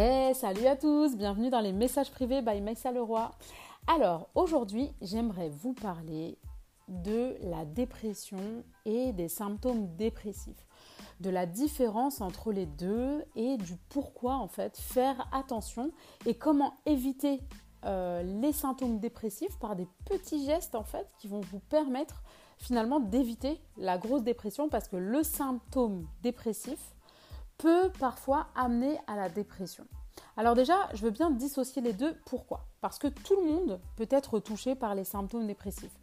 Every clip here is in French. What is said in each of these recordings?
Hey, salut à tous, bienvenue dans les messages privés by Maïssa Leroy. Alors, aujourd'hui, j'aimerais vous parler de la dépression et des symptômes dépressifs, de la différence entre les deux et du pourquoi en fait faire attention et comment éviter euh, les symptômes dépressifs par des petits gestes en fait qui vont vous permettre finalement d'éviter la grosse dépression parce que le symptôme dépressif peut parfois amener à la dépression. Alors déjà, je veux bien dissocier les deux. Pourquoi? Parce que tout le monde peut être touché par les symptômes dépressifs.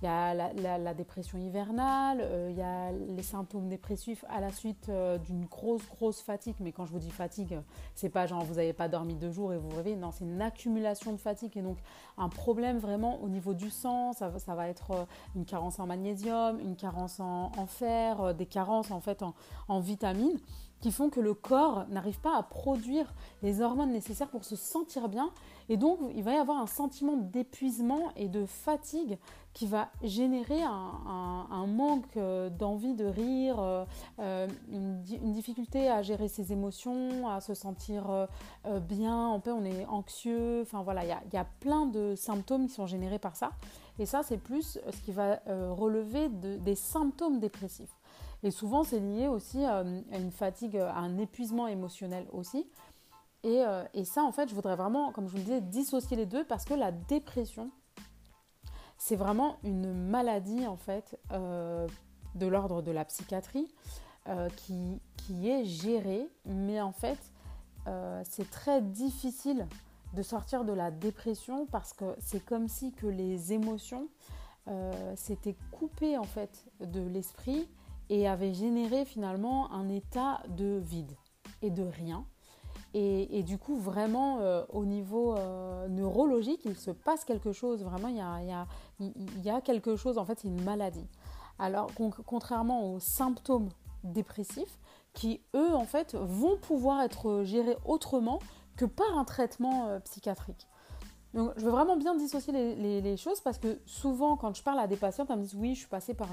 Il y a la, dépression hivernale, euh, il y a les symptômes dépressifs à la suite euh, d'une grosse, grosse fatigue. Mais quand je vous dis fatigue, c'est pas genre vous n'avez pas dormi deux jours et vous rêvez. Non, c'est une accumulation de fatigue et donc un problème vraiment au niveau du sang. Ça, va être euh, une carence en magnésium, une carence en, fer, des carences en fait en vitamines qui font que le corps n'arrive pas à produire les hormones nécessaires pour se sentir bien. Et donc, il va y avoir un sentiment d'épuisement et de fatigue qui va générer un, manque euh, d'envie de rire, euh, euh, une, difficulté à gérer ses émotions, à se sentir bien, en paix, on est anxieux. Enfin voilà, il y, a, plein de symptômes qui sont générés par ça. Et ça, c'est plus ce qui va relever des symptômes dépressifs. Et souvent, c'est lié aussi euh, à une fatigue, à un épuisement émotionnel aussi. Euh, et, ça, en fait, je voudrais vraiment, comme je vous le disais, dissocier les deux parce que la dépression, c'est vraiment une maladie, en fait, euh, de l'ordre de la psychiatrie qui, qui, est gérée. Mais en fait, c'est très difficile de sortir de la dépression parce que c'est comme si que les émotions s'étaient coupées, en fait, de l'esprit et avait généré finalement un état de vide et de rien. Et, du coup, vraiment, euh, au niveau euh, neurologique, il se passe quelque chose. Vraiment, il y a, quelque chose, en fait, c'est une maladie. Alors, contrairement aux symptômes dépressifs, qui, eux, en fait, vont pouvoir être gérés autrement que par un traitement euh, psychiatrique. Donc, je veux vraiment bien dissocier les, choses parce que souvent, quand je parle à des patientes, elles me disent Oui, je suis passée par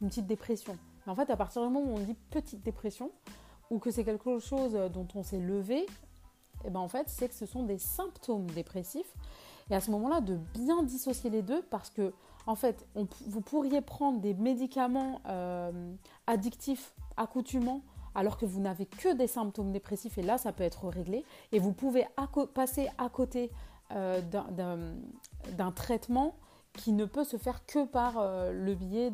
une petite dépression. En fait, à partir du moment où on dit petite dépression, ou que c'est quelque chose dont on s'est levé, eh ben en fait, c'est que ce sont des symptômes dépressifs. Et à ce moment-là, de bien dissocier les deux, parce que en fait, vous pourriez prendre des médicaments euh, addictifs, accoutumants, alors que vous n'avez que des symptômes dépressifs, et là, ça peut être réglé. Et vous pouvez passer à côté euh, d'un traitement qui ne peut se faire que par euh, le biais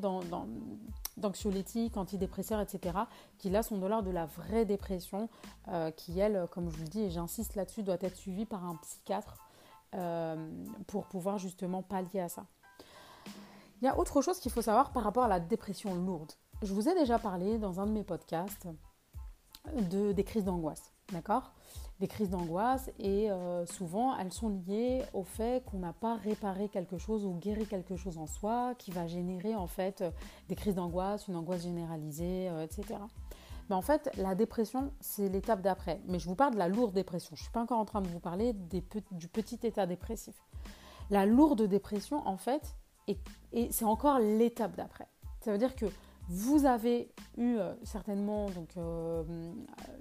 d'anxiolytiques, antidépresseurs, etc., qui là sont de l'ordre de la vraie dépression, euh, qui elle, comme je vous le dis, et j'insiste là-dessus, doit être suivie par un psychiatre euh, pour pouvoir justement pallier à ça. Il y a autre chose qu'il faut savoir par rapport à la dépression lourde. Je vous ai déjà parlé dans un de mes podcasts de, des crises d'angoisse, d'accord? Des crises d'angoisse et euh, souvent elles sont liées au fait qu'on n'a pas réparé quelque chose ou guéri quelque chose en soi qui va générer en fait des crises d'angoisse, une angoisse généralisée, euh, etc. Mais en fait, la dépression, c'est l'étape d'après. Mais je vous parle de la lourde dépression. Je ne suis pas encore en train de vous parler du petit état dépressif. La lourde dépression, en fait, et c'est encore l'étape d'après. Ça veut dire que vous avez eu euh, certainement donc, euh,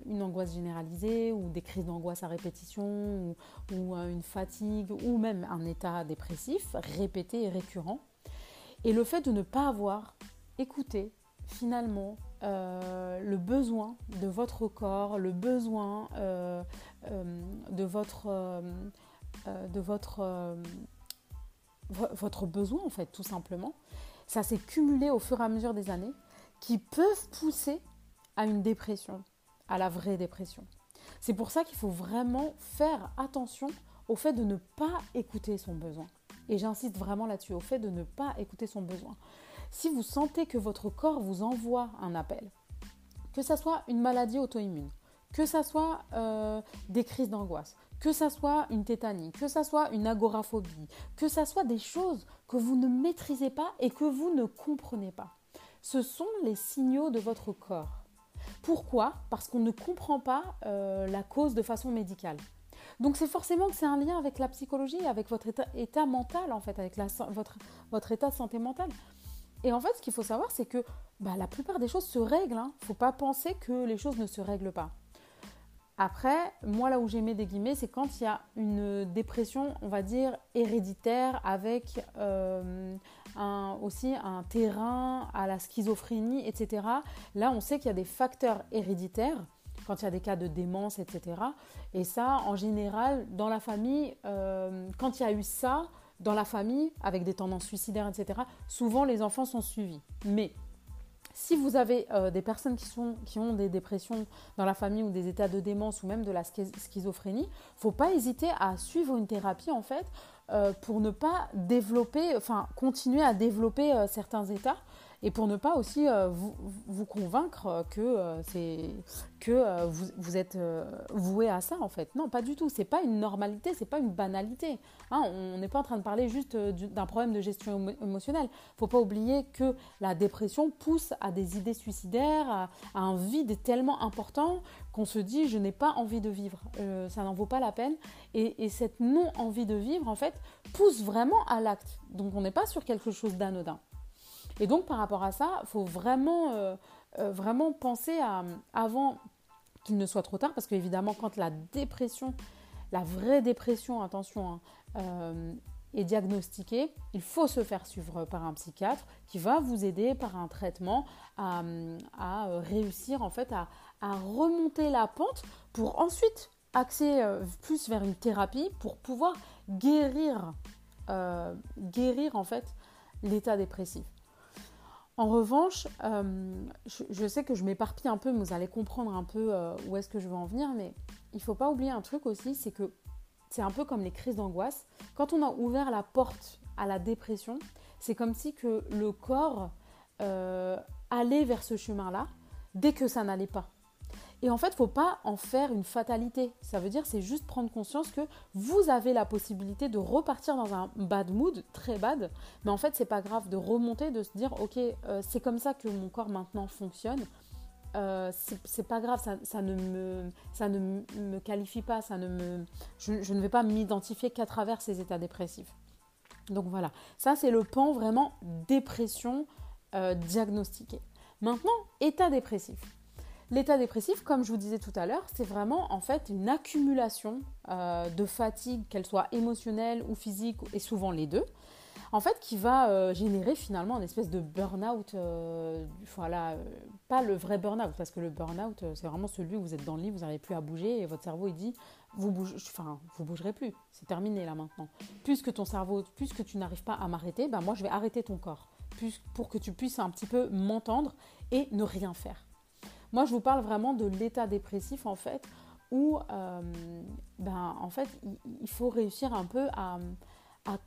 une angoisse généralisée ou des crises d'angoisse à répétition ou, euh, une fatigue ou même un état dépressif répété et récurrent. Et le fait de ne pas avoir écouté finalement le besoin de votre corps, le besoin de votre, de votre, votre besoin en fait tout simplement, ça s'est cumulé au fur et à mesure des années, qui peuvent pousser à une dépression, à la vraie dépression. C'est pour ça qu'il faut vraiment faire attention au fait de ne pas écouter son besoin. Et j'insiste vraiment là-dessus, au fait de ne pas écouter son besoin. Si vous sentez que votre corps vous envoie un appel, que ça soit une maladie auto-immune, que ça soit euh, des crises d'angoisse, que ça soit une tétanie, que ça soit une agoraphobie, que ça soit des choses que vous ne maîtrisez pas et que vous ne comprenez pas. Ce sont les signaux de votre corps. Pourquoi Parce qu'on ne comprend pas euh, la cause de façon médicale. Donc c'est forcément que c'est un lien avec la psychologie, avec votre état, mental en fait, avec votre, votre état de santé mentale. Et en fait, ce qu'il faut savoir, c'est que bah, la plupart des choses se règlent. Il hein. ne faut pas penser que les choses ne se règlent pas Après, moi là où j'ai mis des guillemets, c'est quand il y a une dépression, on va dire, héréditaire avec euh, aussi un terrain à la schizophrénie, etc. Là, on sait qu'il y a des facteurs héréditaires quand il y a des cas de démence, etc. Et ça, en général, dans la famille, euh, quand il y a eu ça, dans la famille, avec des tendances suicidaires, etc., souvent les enfants sont suivis. Mais si vous avez euh, des personnes qui, sont, qui ont des dépressions dans la famille ou des états de démence ou même de la schizophrénie, faut pas hésiter à suivre une thérapie en fait pour ne pas développer, enfin continuer à développer euh, certains états et pour ne pas aussi euh, vous, vous, convaincre que, euh, c'est, que euh, vous, vous, êtes voué à ça en fait. Non, pas du tout. C'est pas une normalité, c'est pas une banalité. Hein. on n'est pas en train de parler juste d'un problème de gestion émotionnelle. Faut pas oublier que la dépression pousse à des idées suicidaires, à, un vide tellement important qu'on se dit je n'ai pas envie de vivre, ça n'en vaut pas la peine. Et, et cette non envie de vivre en fait pousse vraiment à l'acte. Donc on n'est pas sur quelque chose d'anodin. Et donc par rapport à ça, il faut vraiment, euh, euh, vraiment penser à, avant qu'il ne soit trop tard, parce qu'évidemment quand la dépression, la vraie dépression, attention, hein, euh, est diagnostiquée, il faut se faire suivre par un psychiatre qui va vous aider par un traitement à, réussir en fait à, remonter la pente pour ensuite axer plus vers une thérapie pour pouvoir guérir, guérir en fait l'état dépressif. En revanche, euh, je, sais que je m'éparpille un peu, mais vous allez comprendre un peu euh, où est-ce que je veux en venir, mais il ne faut pas oublier un truc aussi, c'est que c'est un peu comme les crises d'angoisse. Quand on a ouvert la porte à la dépression, c'est comme si le corps euh, allait vers ce chemin-là dès que ça n'allait pas. Et en fait, faut pas en faire une fatalité. Ça veut dire, c'est juste prendre conscience que vous avez la possibilité de repartir dans un bad mood, très bad. Mais en fait, c'est pas grave de remonter, de se dire, ok, euh, c'est comme ça que mon corps maintenant fonctionne. Euh, c'est pas grave, ça, ne me, ça ne me qualifie pas, ça ne me, je, ne vais pas m'identifier qu'à travers ces états dépressifs. Donc voilà, ça c'est le pan vraiment dépression euh, diagnostiquée. Maintenant, état dépressif. L'état dépressif, comme je vous disais tout à l'heure, c'est vraiment en fait une accumulation euh, de fatigue, qu'elle soit émotionnelle ou physique, et souvent les deux, en fait, qui va euh, générer finalement une espèce de burn-out. Euh, voilà, pas le vrai burn-out, parce que le burn-out, c'est vraiment celui où vous êtes dans le lit, vous n'arrivez plus à bouger, et votre cerveau il dit, vous bougez, enfin, vous bougerez plus, c'est terminé là maintenant. Puisque ton cerveau, puisque tu n'arrives pas à m'arrêter, ben moi je vais arrêter ton corps, pour que tu puisses un petit peu m'entendre et ne rien faire. Moi, je vous parle vraiment de l'état dépressif, en fait, où euh, ben, en fait, il, faut réussir un peu à,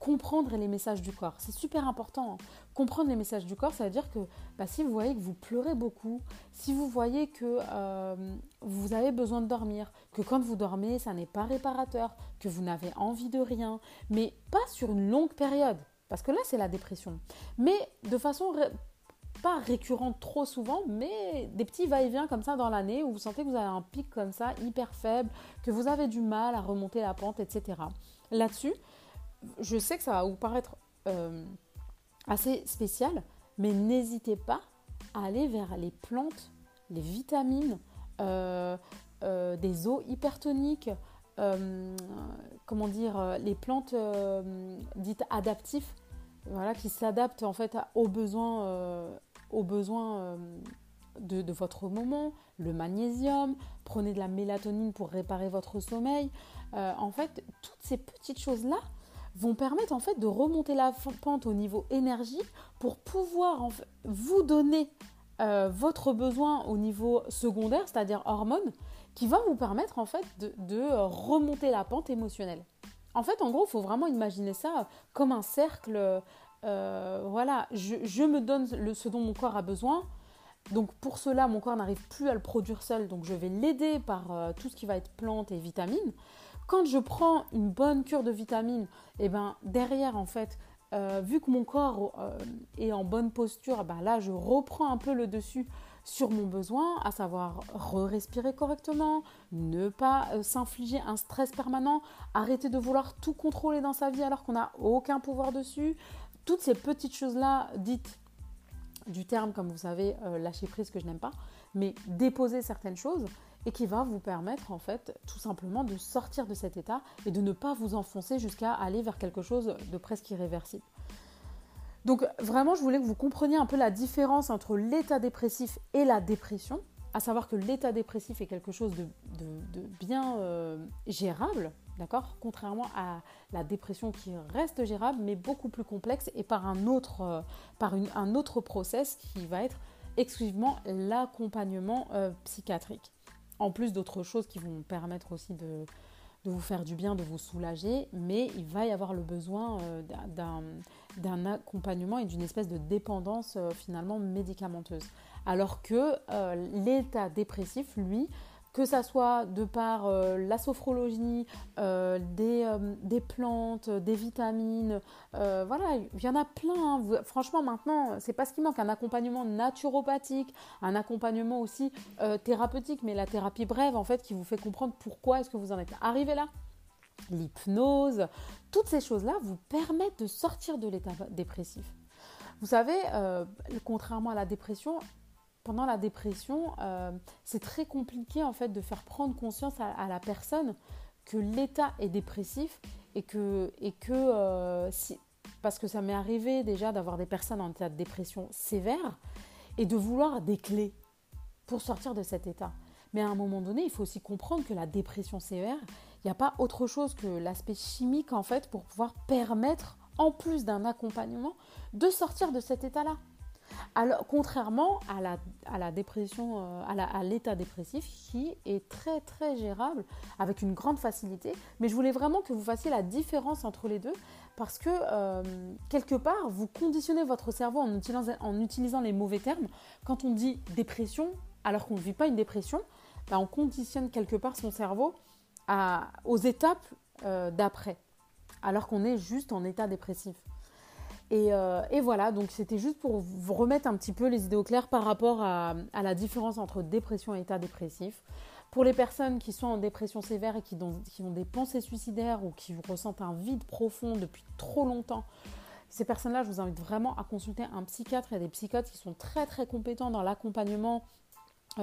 comprendre les messages du corps. C'est super important. Comprendre les messages du corps, ça veut dire que ben, si vous voyez que vous pleurez beaucoup, si vous voyez que euh, vous avez besoin de dormir, que quand vous dormez, ça n'est pas réparateur, que vous n'avez envie de rien, mais pas sur une longue période. Parce que là, c'est la dépression. Mais de façon pas récurrente trop souvent, mais des petits va-et-vient comme ça dans l'année où vous sentez que vous avez un pic comme ça hyper faible, que vous avez du mal à remonter la pente, etc. Là-dessus, je sais que ça va vous paraître euh, assez spécial, mais n'hésitez pas à aller vers les plantes, les vitamines, euh, euh, des eaux hypertoniques, comment dire, les plantes dites adaptives voilà, qui s'adaptent en fait aux besoins aux besoins euh, de, votre moment, le magnésium, prenez de la mélatonine pour réparer votre sommeil. Euh, en fait, toutes ces petites choses-là vont permettre en fait de remonter la pente au niveau énergie pour pouvoir vous donner euh, votre besoin au niveau secondaire, c'est-à-dire hormones, qui va vous permettre en fait de, remonter la pente émotionnelle. En fait, en gros, il faut vraiment imaginer ça comme un cercle euh, voilà, je, me donne le, ce dont mon corps a besoin. Donc pour cela, mon corps n'arrive plus à le produire seul, donc je vais l'aider par euh, tout ce qui va être plantes et vitamines. Quand je prends une bonne cure de vitamines, et eh ben derrière en fait, euh, vu que mon corps est en bonne posture, ben là je reprends un peu le dessus sur mon besoin, à savoir re-respirer correctement, ne pas s'infliger un stress permanent, arrêter de vouloir tout contrôler dans sa vie alors qu'on n'a aucun pouvoir dessus, toutes ces petites choses-là dites du terme, comme vous savez, euh, lâcher prise que je n'aime pas, mais déposer certaines choses, et qui va vous permettre en fait tout simplement de sortir de cet état et de ne pas vous enfoncer jusqu'à aller vers quelque chose de presque irréversible. Donc vraiment, je voulais que vous compreniez un peu la différence entre l'état dépressif et la dépression, à savoir que l'état dépressif est quelque chose de, bien euh, gérable, d'accord? Contrairement à la dépression qui reste gérable, mais beaucoup plus complexe et par un autre, euh, process qui va être exclusivement l'accompagnement euh, psychiatrique. En plus d'autres choses qui vont permettre aussi de, vous faire du bien, de vous soulager, mais il va y avoir le besoin euh, d'un accompagnement et d'une espèce de dépendance finalement médicamenteuse. Alors que l'état dépressif, lui, que ça soit de par euh, la sophrologie, euh, euh, des, plantes, des vitamines, voilà, il y en a plein. Hein. franchement, maintenant, c'est pas ce qui manque. Un accompagnement naturopathique, un accompagnement aussi thérapeutique, mais la thérapie brève, en fait, qui vous fait comprendre pourquoi est-ce que vous en êtes arrivé là. L'hypnose, toutes ces choses-là vous permettent de sortir de l'état dépressif. Vous savez, contrairement à la dépression, pendant la dépression, euh, c'est très compliqué en fait de faire prendre conscience à, la personne que l'état est dépressif et que, et que euh, si, parce que ça m'est arrivé déjà d'avoir des personnes en état de dépression sévère et de vouloir des clés pour sortir de cet état. Mais à un moment donné, il faut aussi comprendre que la dépression sévère, il n'y a pas autre chose que l'aspect chimique en fait pour pouvoir permettre, en plus d'un accompagnement, de sortir de cet état-là. Alors, contrairement à la, dépression, euh, à l'état dépressif qui est très très gérable avec une grande facilité. Mais je voulais vraiment que vous fassiez la différence entre les deux parce que euh, quelque part, vous conditionnez votre cerveau en utilisant, les mauvais termes. Quand on dit dépression, alors qu'on ne vit pas une dépression, ben, on conditionne quelque part son cerveau aux étapes euh, d'après, alors qu'on est juste en état dépressif. Euh, et, voilà, donc c'était juste pour vous remettre un petit peu les idées au clair par rapport à, la différence entre dépression et état dépressif. Pour les personnes qui sont en dépression sévère et qui, ont des pensées suicidaires ou qui ressentent un vide profond depuis trop longtemps, ces personnes-là, je vous invite vraiment à consulter un psychiatre. Il y a des psychiatres qui sont très très compétents dans l'accompagnement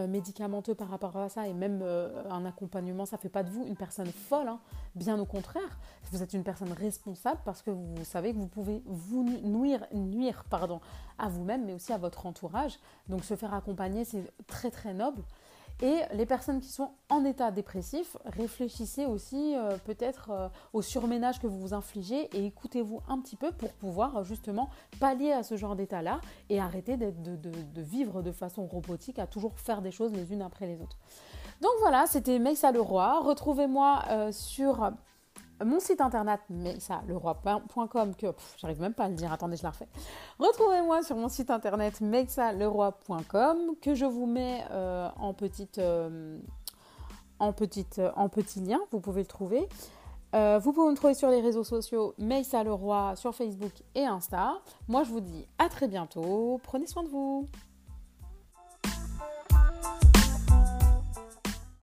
médicamenteux par rapport à ça et même euh, un accompagnement, ça fait pas de vous une personne folle, hein. bien au contraire. Vous êtes une personne responsable parce que vous savez que vous pouvez vous nuire, nuire pardon, à vous-même, mais aussi à votre entourage. Donc se faire accompagner, c'est très très noble. Et les personnes qui sont en état dépressif, réfléchissez aussi euh, peut-être euh, au surménage que vous vous infligez et écoutez-vous un petit peu pour pouvoir euh, justement pallier à ce genre d'état-là et arrêter de, vivre de façon robotique à toujours faire des choses les unes après les autres. Donc voilà, c'était Meissa Leroy. Retrouvez-moi sur mon site internet, mais ça, leroy.com, que j'arrive même pas à le dire, attendez, je la refais. Retrouvez-moi sur mon site internet mexaleroy.com, que je vous mets euh, en, petite, euh, en, petite, en petit lien, vous pouvez le trouver. Euh, vous pouvez me trouver sur les réseaux sociaux Meissa Leroy sur Facebook et Insta. Moi, je vous dis à très bientôt. Prenez soin de vous.